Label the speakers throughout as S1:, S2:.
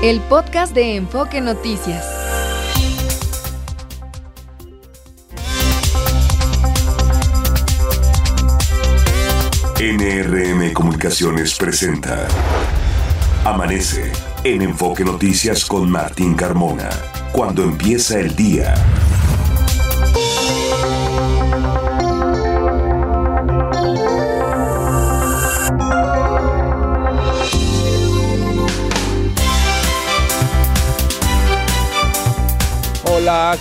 S1: El podcast de Enfoque Noticias.
S2: NRM Comunicaciones presenta Amanece en Enfoque Noticias con Martín Carmona. Cuando empieza el día.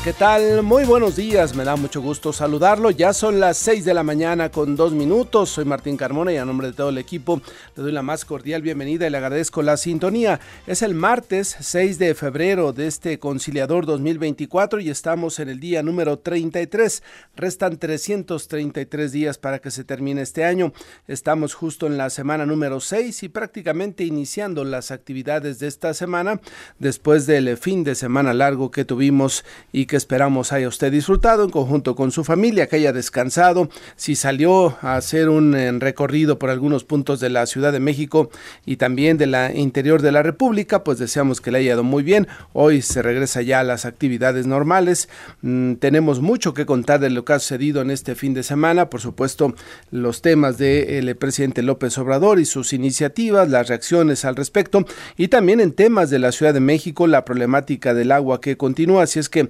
S3: ¿Qué tal? Muy buenos días, me da mucho gusto saludarlo. Ya son las 6 de la mañana con dos minutos. Soy Martín Carmona y a nombre de todo el equipo le doy la más cordial bienvenida y le agradezco la sintonía. Es el martes 6 de febrero de este conciliador 2024 y estamos en el día número 33. Restan 333 días para que se termine este año. Estamos justo en la semana número 6 y prácticamente iniciando las actividades de esta semana después del fin de semana largo que tuvimos y que esperamos haya usted disfrutado en conjunto con su familia, que haya descansado. Si salió a hacer un eh, recorrido por algunos puntos de la Ciudad de México y también de la interior de la República, pues deseamos que le haya ido muy bien. Hoy se regresa ya a las actividades normales. Mm, tenemos mucho que contar de lo que ha sucedido en este fin de semana. Por supuesto, los temas del presidente López Obrador y sus iniciativas, las reacciones al respecto y también en temas de la Ciudad de México, la problemática del agua que continúa. Así es que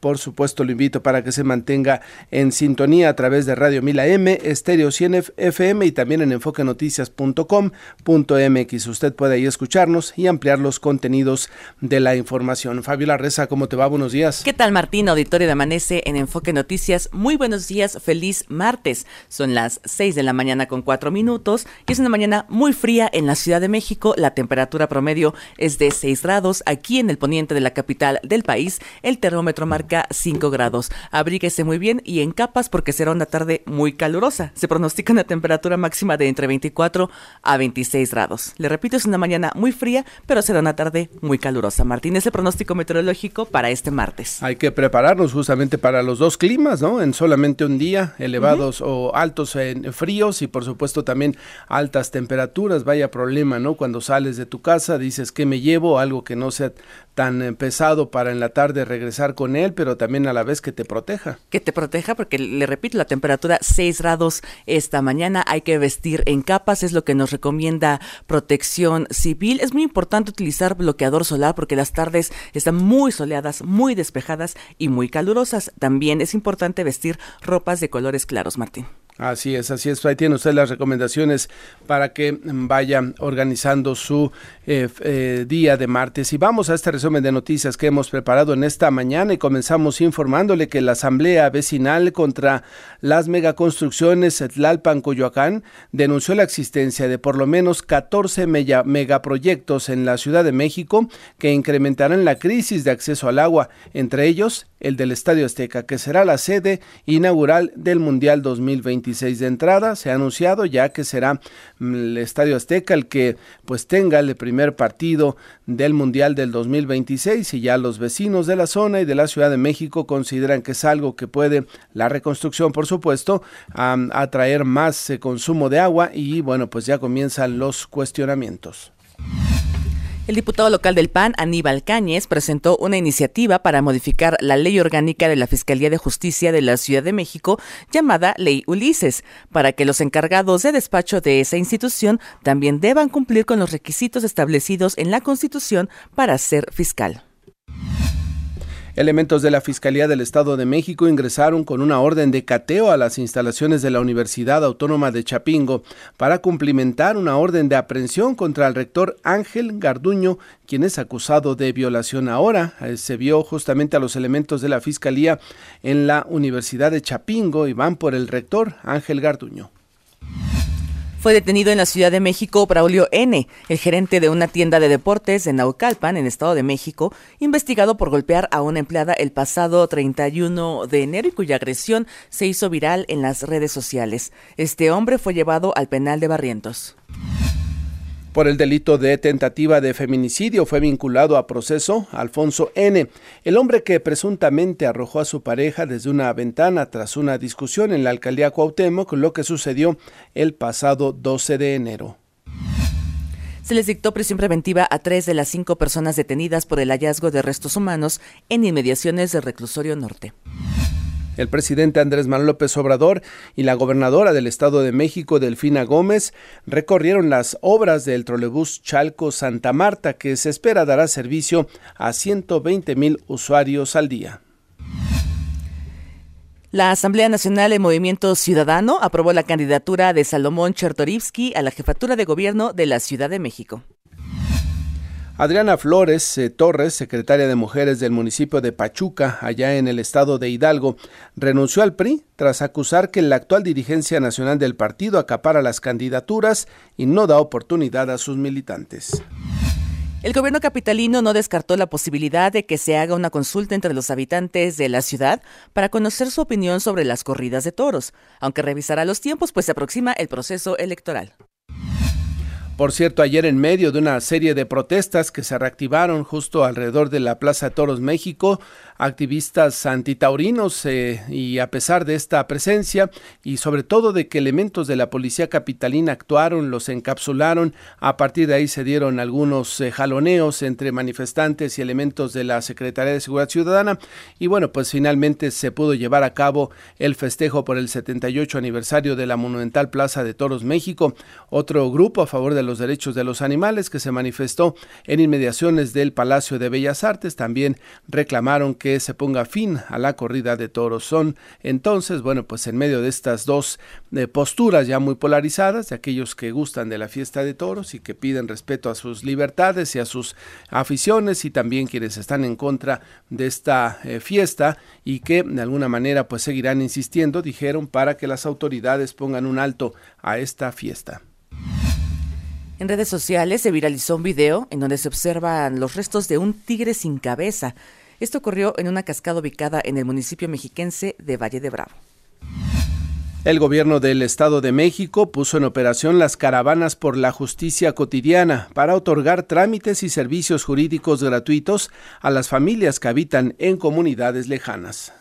S3: por supuesto lo invito para que se mantenga en sintonía a través de Radio Mila M, Estéreo 100 FM y también en enfoquenoticias.com.mx. Usted puede ahí escucharnos y ampliar los contenidos de la información. Fabiola Reza, ¿cómo te va? Buenos días.
S4: ¿Qué tal Martín? Auditorio de Amanece en Enfoque Noticias. Muy buenos días, feliz martes. Son las 6 de la mañana con 4 minutos y es una mañana muy fría en la Ciudad de México. La temperatura promedio es de 6 grados. Aquí en el poniente de la capital del país, el termómetro marca 5 grados. Abríguese muy bien y en capas porque será una tarde muy calurosa. Se pronostica una temperatura máxima de entre 24 a 26 grados. Le repito, es una mañana muy fría, pero será una tarde muy calurosa. Martín, es el pronóstico meteorológico para este martes.
S3: Hay que prepararnos justamente para los dos climas, ¿no? En solamente un día, elevados o altos en fríos y por supuesto también altas temperaturas. Vaya problema, ¿no? Cuando sales de tu casa dices que me llevo algo que no sea tan eh, pesado para en la tarde regresar con él, pero también a la vez que te proteja.
S4: Que te proteja porque le repito, la temperatura 6 grados esta mañana, hay que vestir en capas, es lo que nos recomienda Protección Civil. Es muy importante utilizar bloqueador solar porque las tardes están muy soleadas, muy despejadas y muy calurosas. También es importante vestir ropas de colores claros, Martín.
S3: Así es, así es. Ahí tiene usted las recomendaciones para que vaya organizando su eh, eh, día de martes. Y vamos a este resumen de noticias que hemos preparado en esta mañana y comenzamos informándole que la Asamblea Vecinal contra las megaconstrucciones Tlalpan Coyoacán denunció la existencia de por lo menos 14 megaproyectos en la Ciudad de México que incrementarán la crisis de acceso al agua, entre ellos el del Estadio Azteca, que será la sede inaugural del Mundial 2026 de entrada. Se ha anunciado ya que será mm, el Estadio Azteca el que pues tenga el primer partido del Mundial del 2026 y ya los vecinos de la zona y de la Ciudad de México consideran que es algo que puede, la reconstrucción por supuesto, atraer más eh, consumo de agua y bueno, pues ya comienzan los cuestionamientos.
S4: El diputado local del PAN, Aníbal Cáñez, presentó una iniciativa para modificar la ley orgánica de la Fiscalía de Justicia de la Ciudad de México llamada Ley Ulises, para que los encargados de despacho de esa institución también deban cumplir con los requisitos establecidos en la Constitución para ser fiscal.
S3: Elementos de la Fiscalía del Estado de México ingresaron con una orden de cateo a las instalaciones de la Universidad Autónoma de Chapingo para cumplimentar una orden de aprehensión contra el rector Ángel Garduño, quien es acusado de violación. Ahora eh, se vio justamente a los elementos de la Fiscalía en la Universidad de Chapingo y van por el rector Ángel Garduño.
S4: Fue detenido en la Ciudad de México Braulio N., el gerente de una tienda de deportes en Naucalpan, en Estado de México, investigado por golpear a una empleada el pasado 31 de enero y cuya agresión se hizo viral en las redes sociales. Este hombre fue llevado al penal de Barrientos.
S3: Por el delito de tentativa de feminicidio fue vinculado a proceso Alfonso N., el hombre que presuntamente arrojó a su pareja desde una ventana tras una discusión en la alcaldía Cuauhtémoc, lo que sucedió el pasado 12 de enero.
S4: Se les dictó prisión preventiva a tres de las cinco personas detenidas por el hallazgo de restos humanos en inmediaciones del reclusorio norte.
S3: El presidente Andrés Manuel López Obrador y la gobernadora del Estado de México, Delfina Gómez, recorrieron las obras del trolebús Chalco Santa Marta, que se espera dará servicio a 120 mil usuarios al día.
S4: La Asamblea Nacional de Movimiento Ciudadano aprobó la candidatura de Salomón Chertorivsky a la jefatura de gobierno de la Ciudad de México.
S3: Adriana Flores eh, Torres, secretaria de Mujeres del municipio de Pachuca, allá en el estado de Hidalgo, renunció al PRI tras acusar que la actual dirigencia nacional del partido acapara las candidaturas y no da oportunidad a sus militantes.
S4: El gobierno capitalino no descartó la posibilidad de que se haga una consulta entre los habitantes de la ciudad para conocer su opinión sobre las corridas de toros, aunque revisará los tiempos pues se aproxima el proceso electoral.
S3: Por cierto, ayer en medio de una serie de protestas que se reactivaron justo alrededor de la Plaza Toros México, activistas antitaurinos eh, y a pesar de esta presencia y sobre todo de que elementos de la policía capitalina actuaron, los encapsularon, a partir de ahí se dieron algunos eh, jaloneos entre manifestantes y elementos de la Secretaría de Seguridad Ciudadana y bueno, pues finalmente se pudo llevar a cabo el festejo por el 78 aniversario de la monumental Plaza de Toros México, otro grupo a favor de los derechos de los animales que se manifestó en inmediaciones del Palacio de Bellas Artes. También reclamaron que se ponga fin a la corrida de toros. Son entonces, bueno, pues en medio de estas dos eh, posturas ya muy polarizadas, de aquellos que gustan de la fiesta de toros y que piden respeto a sus libertades y a sus aficiones y también quienes están en contra de esta eh, fiesta y que de alguna manera pues seguirán insistiendo, dijeron, para que las autoridades pongan un alto a esta fiesta.
S4: En redes sociales se viralizó un video en donde se observan los restos de un tigre sin cabeza. Esto ocurrió en una cascada ubicada en el municipio mexiquense de Valle de Bravo.
S3: El gobierno del Estado de México puso en operación las caravanas por la justicia cotidiana para otorgar trámites y servicios jurídicos gratuitos a las familias que habitan en comunidades lejanas.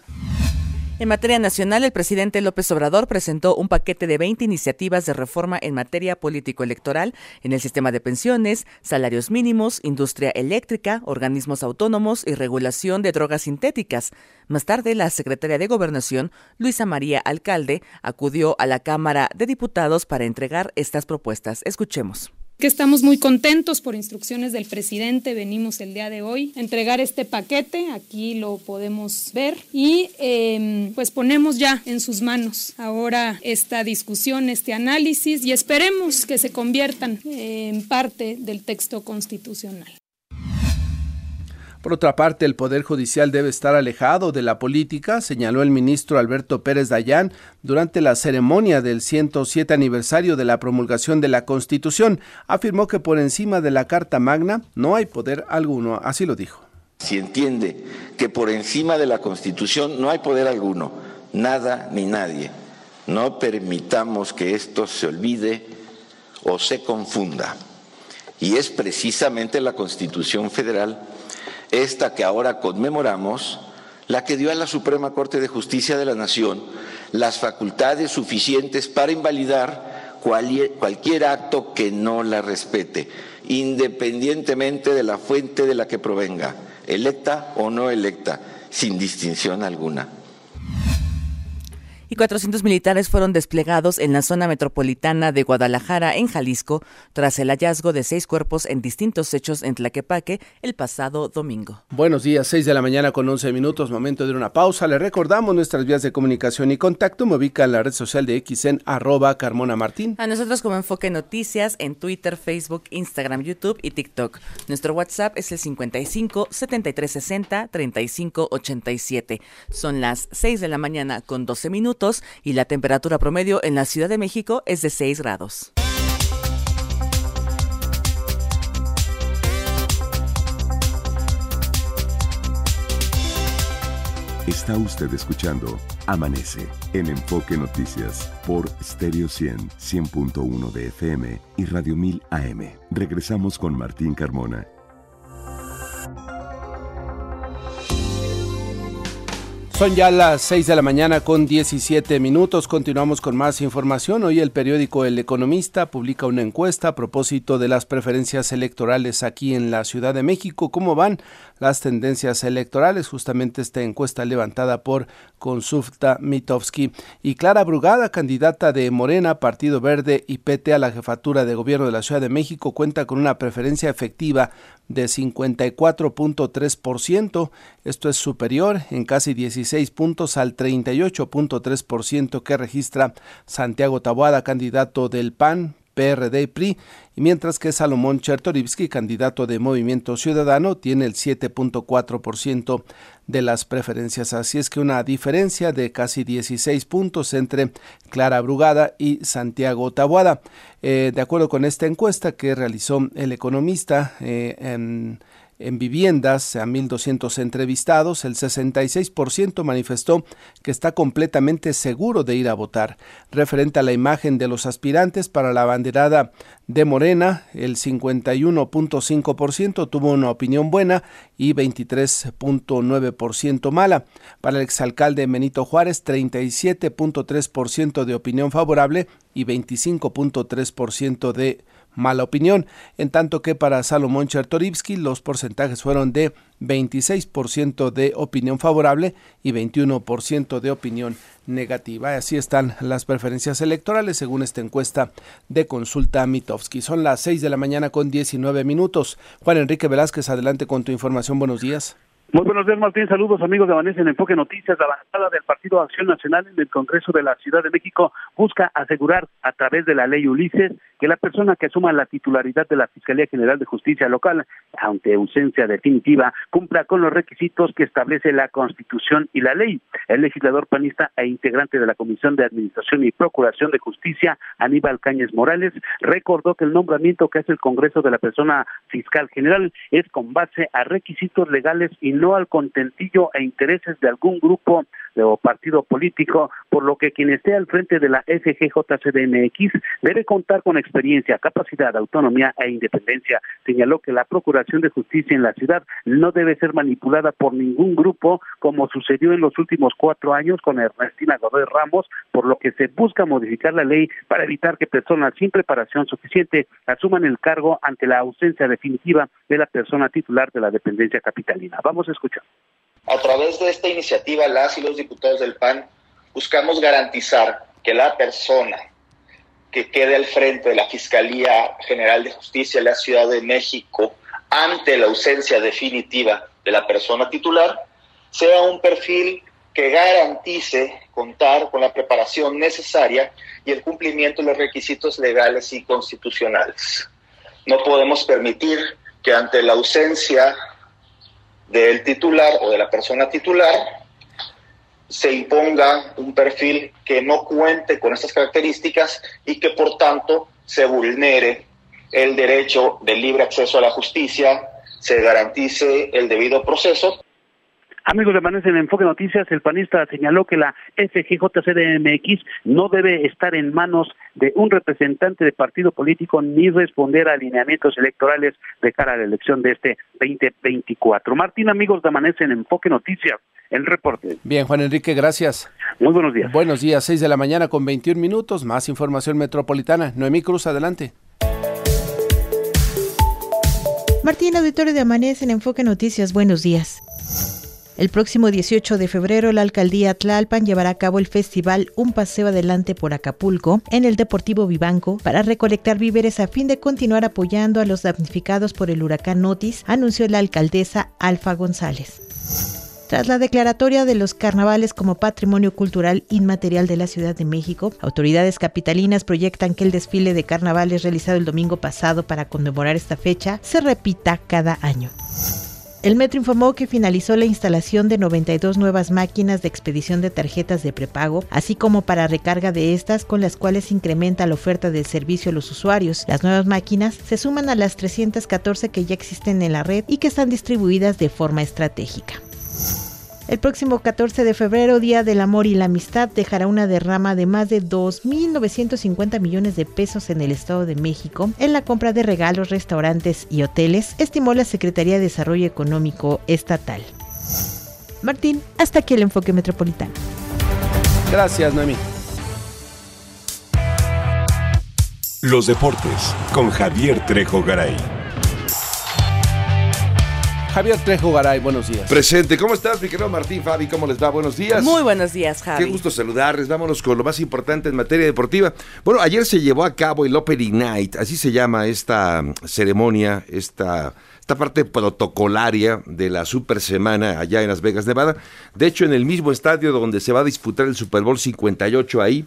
S4: En materia nacional, el presidente López Obrador presentó un paquete de 20 iniciativas de reforma en materia político-electoral en el sistema de pensiones, salarios mínimos, industria eléctrica, organismos autónomos y regulación de drogas sintéticas. Más tarde, la secretaria de Gobernación, Luisa María Alcalde, acudió a la Cámara de Diputados para entregar estas propuestas. Escuchemos
S5: que estamos muy contentos por instrucciones del presidente. Venimos el día de hoy a entregar este paquete, aquí lo podemos ver, y em, pues ponemos ya en sus manos ahora esta discusión, este análisis, y esperemos que se conviertan en parte del texto constitucional.
S3: Por otra parte, el Poder Judicial debe estar alejado de la política, señaló el ministro Alberto Pérez Dayán durante la ceremonia del 107 aniversario de la promulgación de la Constitución. Afirmó que por encima de la Carta Magna no hay poder alguno, así lo dijo.
S6: Si entiende que por encima de la Constitución no hay poder alguno, nada ni nadie, no permitamos que esto se olvide o se confunda. Y es precisamente la Constitución Federal esta que ahora conmemoramos, la que dio a la Suprema Corte de Justicia de la Nación las facultades suficientes para invalidar cualquier acto que no la respete, independientemente de la fuente de la que provenga, electa o no electa, sin distinción alguna
S4: y 400 militares fueron desplegados en la zona metropolitana de Guadalajara, en Jalisco, tras el hallazgo de seis cuerpos en distintos hechos en Tlaquepaque el pasado domingo.
S3: Buenos días, 6 de la mañana con 11 minutos, momento de una pausa. Le recordamos nuestras vías de comunicación y contacto. Me ubica en la red social de X en arroba Carmona Martín.
S4: A nosotros como Enfoque Noticias en Twitter, Facebook, Instagram, YouTube y TikTok. Nuestro WhatsApp es el 55 73 60 35 87. Son las 6 de la mañana con 12 minutos y la temperatura promedio en la Ciudad de México es de 6 grados.
S2: Está usted escuchando Amanece en Enfoque Noticias por Stereo 100, 100.1 de FM y Radio 1000 AM. Regresamos con Martín Carmona
S3: Son ya las 6 de la mañana con 17 minutos. Continuamos con más información. Hoy el periódico El Economista publica una encuesta a propósito de las preferencias electorales aquí en la Ciudad de México. ¿Cómo van las tendencias electorales? Justamente esta encuesta levantada por Consulta Mitowski. Y Clara Brugada, candidata de Morena, Partido Verde y PT a la jefatura de gobierno de la Ciudad de México, cuenta con una preferencia efectiva de 54.3%. Esto es superior en casi 16 puntos al 38.3% que registra Santiago Taboada, candidato del PAN, PRD y PRI, mientras que Salomón Chertorivsky, candidato de Movimiento Ciudadano, tiene el 7.4% de las preferencias. Así es que una diferencia de casi 16 puntos entre Clara Brugada y Santiago Tabuada. Eh, de acuerdo con esta encuesta que realizó el economista eh, en en viviendas a 1.200 entrevistados, el 66% manifestó que está completamente seguro de ir a votar. Referente a la imagen de los aspirantes para la banderada de Morena, el 51.5% tuvo una opinión buena y 23.9% mala. Para el exalcalde Benito Juárez, 37.3% de opinión favorable y 25.3% de mala opinión, en tanto que para Salomón Chertorivsky los porcentajes fueron de 26% de opinión favorable y 21% de opinión negativa. Así están las preferencias electorales según esta encuesta de consulta Mitowski. Son las 6 de la mañana con 19 minutos. Juan Enrique Velázquez, adelante con tu información. Buenos días.
S7: Muy buenos días, Martín. Saludos, amigos de Vanessa en Enfoque Noticias. La bancada del Partido Acción Nacional en el Congreso de la Ciudad de México busca asegurar, a través de la ley Ulises, que la persona que asuma la titularidad de la Fiscalía General de Justicia Local, ante ausencia definitiva, cumpla con los requisitos que establece la Constitución y la ley. El legislador panista e integrante de la Comisión de Administración y Procuración de Justicia, Aníbal Cáñez Morales, recordó que el nombramiento que hace el Congreso de la persona fiscal general es con base a requisitos legales y no al contentillo e intereses de algún grupo o partido político, por lo que quien esté al frente de la FGJCDMX debe contar con experiencia, capacidad, autonomía e independencia. Señaló que la Procuración de Justicia en la ciudad no debe ser manipulada por ningún grupo, como sucedió en los últimos cuatro años con Ernestina Godoy Ramos, por lo que se busca modificar la ley para evitar que personas sin preparación suficiente asuman el cargo ante la ausencia definitiva de la persona titular de la dependencia capitalina. Vamos a escuchar.
S8: A través de esta iniciativa, las y los diputados del PAN buscamos garantizar que la persona que quede al frente de la Fiscalía General de Justicia de la Ciudad de México ante la ausencia definitiva de la persona titular sea un perfil que garantice contar con la preparación necesaria y el cumplimiento de los requisitos legales y constitucionales. No podemos permitir que ante la ausencia del titular o de la persona titular se imponga un perfil que no cuente con estas características y que por tanto se vulnere el derecho del libre acceso a la justicia, se garantice el debido proceso
S7: Amigos de Manes en Enfoque Noticias, el panista señaló que la FGJCDMX no debe estar en manos de un representante de partido político ni responder a alineamientos electorales de cara a la elección de este 2024. Martín, amigos de Amanece en Enfoque Noticias, el reporte.
S3: Bien, Juan Enrique, gracias.
S7: Muy buenos días.
S3: Buenos días, 6 de la mañana con 21 minutos, más información metropolitana. Noemí Cruz, adelante.
S9: Martín, auditorio de Amanece en Enfoque Noticias, buenos días. El próximo 18 de febrero, la alcaldía Tlalpan llevará a cabo el festival Un Paseo Adelante por Acapulco en el Deportivo Vivanco para recolectar víveres a fin de continuar apoyando a los damnificados por el huracán Otis, anunció la alcaldesa Alfa González. Tras la declaratoria de los carnavales como patrimonio cultural inmaterial de la Ciudad de México, autoridades capitalinas proyectan que el desfile de carnavales realizado el domingo pasado para conmemorar esta fecha se repita cada año. El metro informó que finalizó la instalación de 92 nuevas máquinas de expedición de tarjetas de prepago, así como para recarga de estas con las cuales incrementa la oferta del servicio a los usuarios. Las nuevas máquinas se suman a las 314 que ya existen en la red y que están distribuidas de forma estratégica. El próximo 14 de febrero, Día del Amor y la Amistad, dejará una derrama de más de 2.950 millones de pesos en el Estado de México en la compra de regalos, restaurantes y hoteles, estimó la Secretaría de Desarrollo Económico Estatal. Martín, hasta aquí el enfoque metropolitano.
S3: Gracias, Noemí.
S2: Los deportes con Javier Trejo Garay.
S3: Javier Trejo Garay, buenos días.
S10: Presente, ¿cómo estás, mi querido Martín Fabi? ¿Cómo les va? Buenos días.
S4: Muy buenos días, Javi.
S10: Qué gusto saludarles. Vámonos con lo más importante en materia deportiva. Bueno, ayer se llevó a cabo el Opening Night, así se llama esta ceremonia, esta, esta parte protocolaria de la Super Semana allá en Las Vegas, Nevada. De hecho, en el mismo estadio donde se va a disputar el Super Bowl 58 ahí,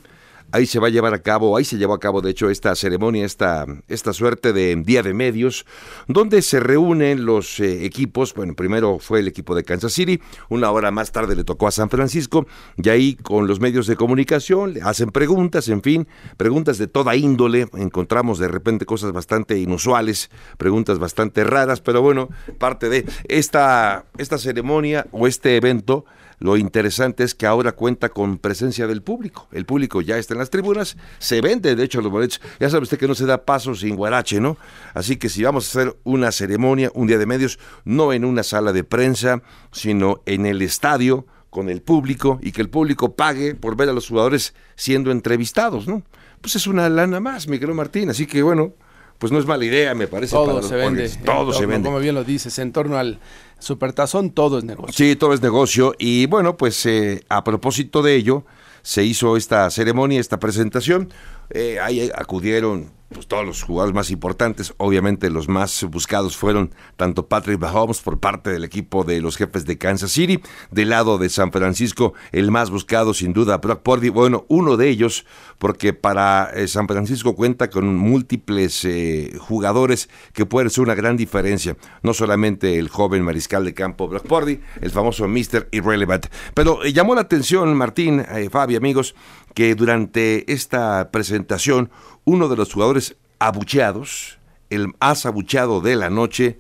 S10: Ahí se va a llevar a cabo, ahí se llevó a cabo de hecho esta ceremonia, esta, esta suerte de día de medios, donde se reúnen los eh, equipos. Bueno, primero fue el equipo de Kansas City, una hora más tarde le tocó a San Francisco, y ahí con los medios de comunicación le hacen preguntas, en fin, preguntas de toda índole. Encontramos de repente cosas bastante inusuales, preguntas bastante raras, pero bueno, parte de esta, esta ceremonia o este evento lo interesante es que ahora cuenta con presencia del público. El público ya está en las tribunas, se vende de hecho los boletos. Ya sabe usted que no se da paso sin guarache, ¿no? Así que si vamos a hacer una ceremonia, un día de medios, no en una sala de prensa, sino en el estadio con el público y que el público pague por ver a los jugadores siendo entrevistados, ¿no? Pues es una lana más, Miguel Martín. Así que bueno, pues no es mala idea, me parece.
S3: Todo se vende.
S10: Todo se vende.
S3: Como bien lo dices, en torno al Supertazón todo es negocio.
S10: Sí, todo es negocio. Y bueno, pues eh, a propósito de ello, se hizo esta ceremonia, esta presentación. Eh, ahí acudieron pues, todos los jugadores más importantes. Obviamente los más buscados fueron tanto Patrick Mahomes por parte del equipo de los jefes de Kansas City, del lado de San Francisco el más buscado sin duda Brock Purdy, bueno, uno de ellos porque para eh, San Francisco cuenta con múltiples eh, jugadores que pueden ser una gran diferencia, no solamente el joven mariscal de campo Brock Purdy, el famoso Mr. Irrelevant, pero eh, llamó la atención Martín, Fabi, amigos, que durante esta presentación uno de los jugadores abucheados, el más abucheado de la noche,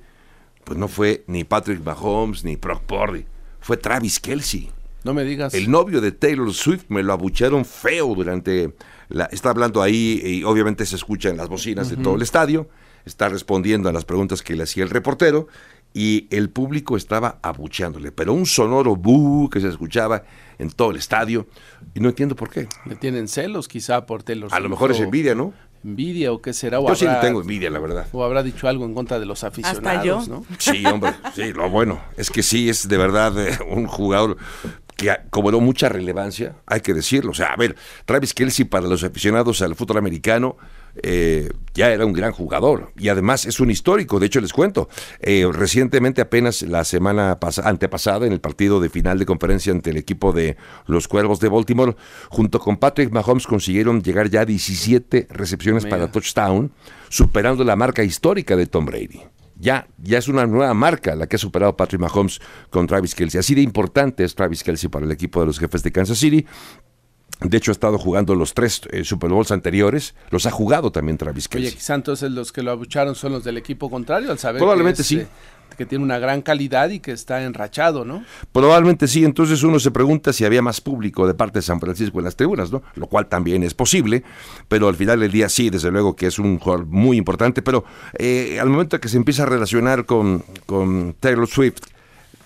S10: pues no fue ni Patrick Mahomes ni Brock Purdy, fue Travis Kelsey.
S3: No me digas.
S10: El novio de Taylor Swift me lo abuchearon feo durante la, está hablando ahí y obviamente se escucha en las bocinas de todo el estadio, está respondiendo a las preguntas que le hacía el reportero y el público estaba abucheándole, pero un sonoro bu que se escuchaba en todo el estadio y no entiendo por qué.
S3: Le tienen celos quizá por Taylor
S10: A lo mejor es envidia, ¿no?
S3: Envidia o qué será. O
S10: yo sí le tengo envidia, la verdad.
S3: O habrá dicho algo en contra de los aficionados, ¿no?
S10: Sí, hombre, sí, lo bueno es que sí es de verdad eh, un jugador que cobró mucha relevancia, hay que decirlo. O sea, a ver, Travis Kelsey para los aficionados al fútbol americano eh, ya era un gran jugador y además es un histórico. De hecho, les cuento, eh, recientemente, apenas la semana antepasada, en el partido de final de conferencia ante el equipo de los Cuervos de Baltimore, junto con Patrick Mahomes consiguieron llegar ya a 17 recepciones para touchdown, superando la marca histórica de Tom Brady ya, ya es una nueva marca la que ha superado Patrick Mahomes con Travis Kelsey. Así de importante es Travis Kelsey para el equipo de los jefes de Kansas City. De hecho, ha estado jugando los tres eh, Super Bowls anteriores. Los ha jugado también Travis Kelsey.
S3: Oye, quizá entonces los que lo abucharon son los del equipo contrario, al saber
S10: Probablemente sí. Eh,
S3: que tiene una gran calidad y que está enrachado, ¿no?
S10: Probablemente sí, entonces uno se pregunta si había más público de parte de San Francisco en las tribunas, ¿no? Lo cual también es posible, pero al final del día sí, desde luego que es un jugador muy importante, pero eh, al momento que se empieza a relacionar con, con Taylor Swift,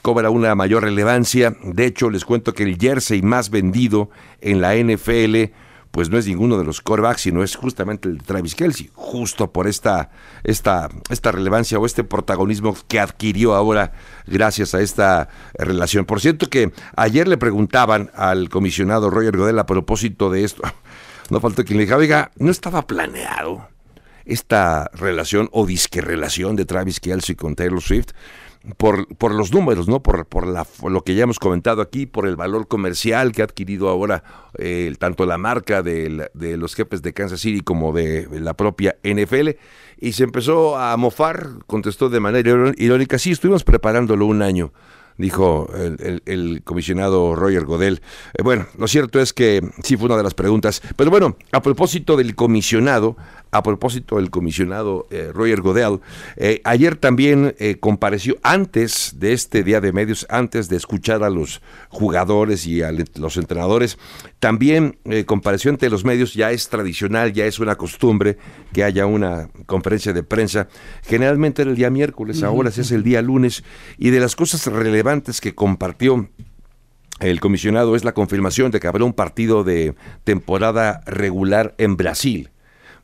S10: cobra una mayor relevancia. De hecho, les cuento que el jersey más vendido en la NFL pues no es ninguno de los corebacks, sino es justamente el de Travis Kelsey, justo por esta, esta, esta relevancia o este protagonismo que adquirió ahora gracias a esta relación. Por cierto que ayer le preguntaban al comisionado Roger Godel a propósito de esto, no faltó quien le dijera, oiga, no estaba planeado esta relación o disque relación de Travis Kelsey con Taylor Swift por, por los números, ¿no? Por, por, la, lo que ya hemos comentado aquí, por el valor comercial que ha adquirido ahora eh, tanto la marca de, los jefes de Kansas City como de la propia NFL. Y se empezó a mofar, contestó de manera irónica, sí, estuvimos preparándolo un año dijo el, comisionado Roger Godel. Eh, bueno, lo cierto es que sí fue una de las preguntas. Pero bueno, a propósito del comisionado, a propósito del comisionado eh, Roger Godel, eh, ayer también compareció antes de este día de medios, antes de escuchar a los jugadores y a los entrenadores, también compareció ante los medios, ya es tradicional, ya es una costumbre que haya una conferencia de prensa. Generalmente era el día miércoles, ahora es el día lunes, y de las cosas relevantes que compartió el comisionado es la confirmación de que habrá un partido de temporada regular en Brasil.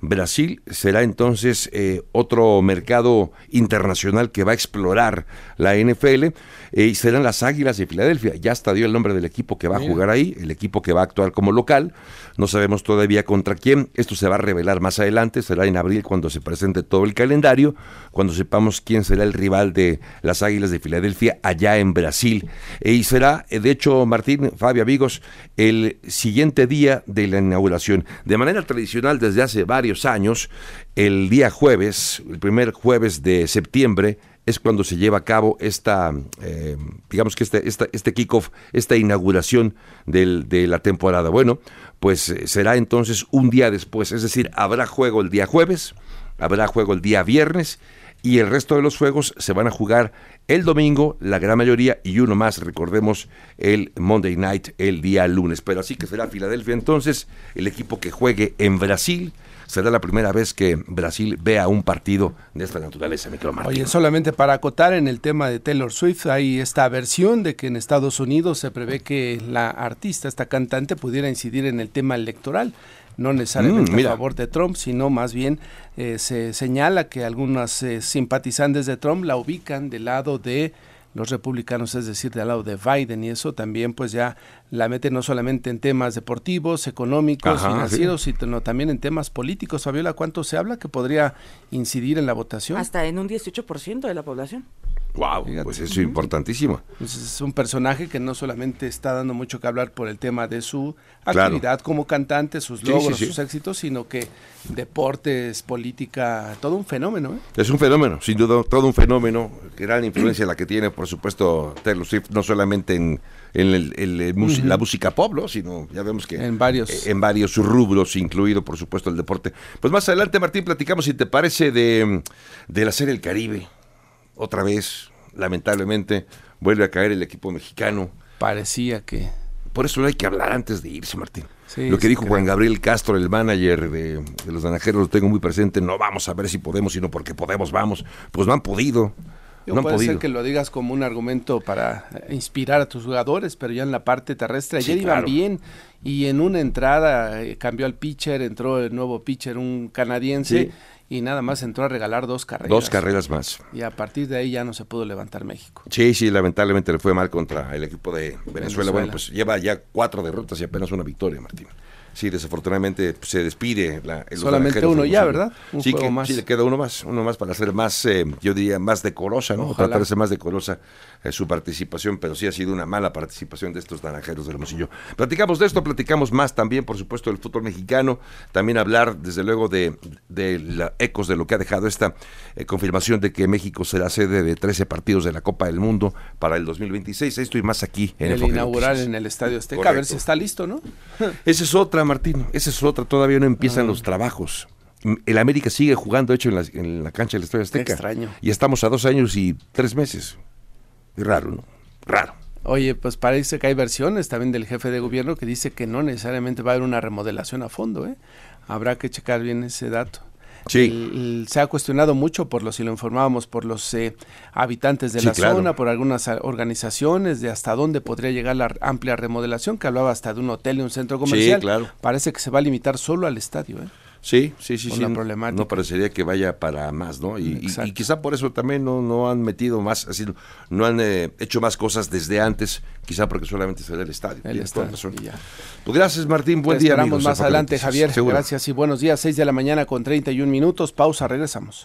S10: Brasil será entonces eh, otro mercado internacional que va a explorar la NFL eh, y serán las Águilas de Filadelfia. Ya hasta dio el nombre del equipo que va a jugar ahí, el equipo que va a actuar como local. No sabemos todavía contra quién. Esto se va a revelar más adelante. Será en abril cuando se presente todo el calendario, cuando sepamos quién será el rival de las Águilas de Filadelfia allá en Brasil. E, y será, de hecho, Martín, Fabio, amigos, el siguiente día de la inauguración. De manera tradicional, desde hace varios años, el día jueves, el primer jueves de septiembre, es cuando se lleva a cabo esta, eh, digamos que este, esta, este kickoff, esta inauguración del, de la temporada. Bueno, pues eh, será entonces un día después, es decir, habrá juego el día jueves, habrá juego el día viernes y el resto de los juegos se van a jugar el domingo, la gran mayoría, y uno más, recordemos, el Monday Night el día lunes. Pero así que será Filadelfia entonces, el equipo que juegue en Brasil, será la primera vez que Brasil vea un partido de esta naturaleza, Micro
S3: Oye, solamente para acotar en el tema de Taylor Swift, hay esta versión de que en Estados Unidos se prevé que la artista, esta cantante, pudiera incidir en el tema electoral. No necesariamente mm, a favor de Trump, sino más bien eh, se señala que algunas eh, simpatizantes de Trump la ubican del lado de los republicanos, es decir, del lado de Biden, y eso también pues ya la mete no solamente en temas deportivos, económicos, financieros, sino también en temas políticos. Fabiola, ¿cuánto se habla que podría incidir en la votación?
S4: Hasta en un 18% de la población.
S10: Wow, pues eso es importantísimo.
S3: es un personaje que no solamente está dando mucho que hablar por el tema de su actividad como cantante, sus logros, sus éxitos, sino que deportes, política, todo un fenómeno. ¿eh?
S10: Es un fenómeno, sin duda, todo un fenómeno, gran influencia la que tiene, por supuesto, Taylor Swift, no solamente en, la música pop, sino ya vemos que
S3: en varios.
S10: en varios rubros, incluido, por supuesto, el deporte. Pues más adelante, Martín, platicamos, si te parece, de, de la serie El Caribe otra vez, lamentablemente, vuelve a caer el equipo mexicano.
S3: Parecía que...
S10: Por eso hay que hablar antes de irse, Martín. lo que dijo Juan Gabriel Castro, el manager de, los naranjeros, lo tengo muy presente. No vamos a ver si podemos, sino porque podemos, vamos. Pues no han podido.
S3: no puede ser que lo digas como un argumento para inspirar a tus jugadores, pero ya en la parte terrestre ayer iban bien y en una entrada eh, cambió al pitcher, entró el nuevo pitcher, un canadiense y nada más entró a regalar dos carreras.
S10: Dos carreras más.
S3: Y a partir de ahí ya no se pudo levantar México.
S10: Sí, sí, lamentablemente le fue mal contra el equipo de Venezuela. Bueno, pues lleva ya cuatro derrotas y apenas una victoria, Martín. Sí, desafortunadamente pues, se despide. La,
S3: Solamente uno ya, ¿verdad?
S10: sí, que, sí, le queda uno más, uno más para hacer más, eh, yo diría, más decorosa, ¿no? Ojalá. Tratar de ser más decorosa eh, su participación, pero sí ha sido una mala participación de estos naranjeros del Hermosillo. Platicamos de esto, platicamos más también, por supuesto, del fútbol mexicano, también hablar, desde luego, de, de ecos de lo que ha dejado esta eh, confirmación de que México será sede de 13 partidos de la Copa del Mundo para el 2026. Esto y más aquí
S3: en el, el inaugural en el Estadio Azteca, a ver si está listo, ¿no?
S10: Esa es otra Martín, esa es otra, todavía no empiezan ah. los trabajos. El América sigue jugando, hecho, en la, en la cancha del Estadio Azteca.
S3: extraño.
S10: Y estamos a dos años y tres meses. Raro, ¿no? Raro.
S3: Oye, pues parece que hay versiones también del jefe de gobierno que dice que no necesariamente va a haber una remodelación a fondo, ¿eh? Habrá que checar bien ese dato.
S10: Sí.
S3: se ha cuestionado mucho por los, si lo informábamos, por los eh, habitantes de la zona, por algunas organizaciones, de hasta dónde podría llegar la amplia remodelación, que hablaba hasta de un hotel y un centro comercial.
S10: Sí, claro.
S3: Parece que se va a limitar solo al estadio. ¿eh?
S10: Sí, sí, sí, sí. No parecería que vaya para más, ¿no? Y, quizá por eso también no, no han metido más, así, no han eh, hecho más cosas desde antes, quizá porque solamente se da el estadio.
S3: El estadio
S10: pues gracias, Martín. Buen día,
S3: amigos. más adelante, Javier. Gracias y buenos días. 6 de la mañana con 31 minutos. Pausa, regresamos.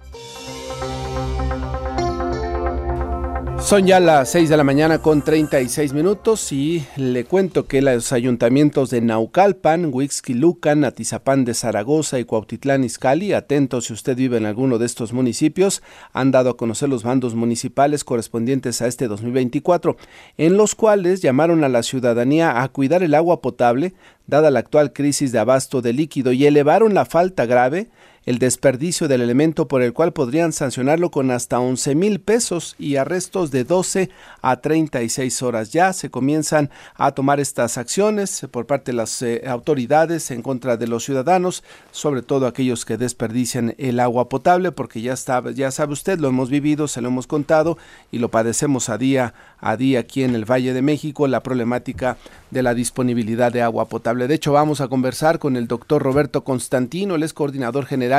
S3: Son ya las 6 de la mañana con 36 minutos y le cuento que los ayuntamientos de Naucalpan, Huixquilucan, Atizapán de Zaragoza y Cuautitlán Izcalli, atentos si usted vive en alguno de estos municipios, han dado a conocer los bandos municipales correspondientes a este 2024, en los cuales llamaron a la ciudadanía a cuidar el agua potable, dada la actual crisis de abasto de líquido, y elevaron la falta grave el desperdicio del elemento por el cual podrían sancionarlo con hasta 11 mil pesos y arrestos de 12 a 36 horas. Ya se comienzan a tomar estas acciones por parte de las eh, autoridades en contra de los ciudadanos, sobre todo aquellos que desperdician el agua potable, porque ya, está, ya sabe usted, lo hemos vivido, se lo hemos contado y lo padecemos a día a día aquí en el Valle de México, la problemática de la disponibilidad de agua potable. De hecho, vamos a conversar con el doctor Roberto Constantino, él es coordinador general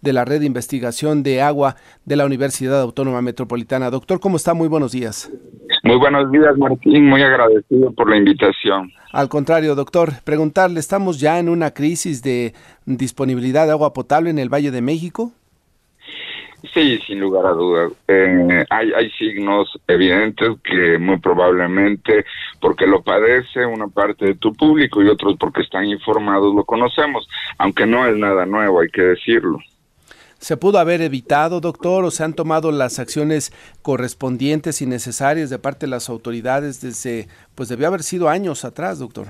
S3: de la Red de Investigación de Agua de la Universidad Autónoma Metropolitana. Doctor, ¿cómo está? Muy buenos días.
S11: Muy buenos días, Martín. Muy agradecido por la invitación.
S3: Al contrario, doctor, preguntarle, ¿estamos ya en una crisis de disponibilidad de agua potable en el Valle de México?
S11: Sí, sin lugar a dudas. Eh, hay, hay signos evidentes que muy probablemente porque lo padece una parte de tu público y otros porque están informados lo conocemos, aunque no es nada nuevo, hay que decirlo.
S3: ¿Se pudo haber evitado, doctor, o se han tomado las acciones correspondientes y necesarias de parte de las autoridades desde, pues debió haber sido años atrás, doctor?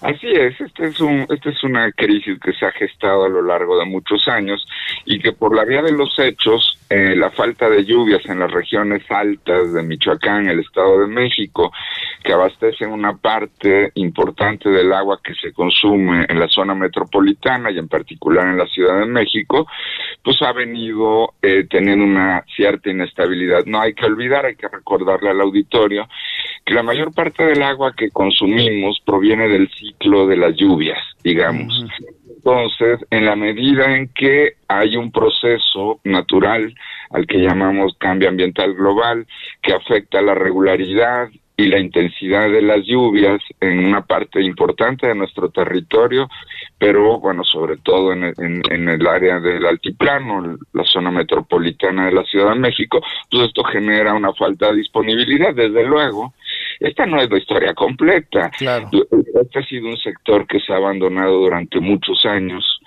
S11: Así es, este es un, esta es una crisis que se ha gestado a lo largo de muchos años y que por la vía de los hechos, eh, la falta de lluvias en las regiones altas de Michoacán, el Estado de México, que abastecen una parte importante del agua que se consume en la zona metropolitana y en particular en la Ciudad de México, pues ha venido eh, teniendo una cierta inestabilidad. No hay que olvidar, hay que recordarle al auditorio que la mayor parte del agua que consumimos proviene del ciclo de las lluvias, digamos. Entonces, en la medida en que hay un proceso natural al que llamamos cambio ambiental global, que afecta la regularidad y la intensidad de las lluvias en una parte importante de nuestro territorio, pero bueno, sobre todo en, en, el área del altiplano, la zona metropolitana de la Ciudad de México, pues esto genera una falta de disponibilidad, desde luego. Esta no es la historia completa. Claro. Este ha sido un sector que se ha abandonado durante muchos años.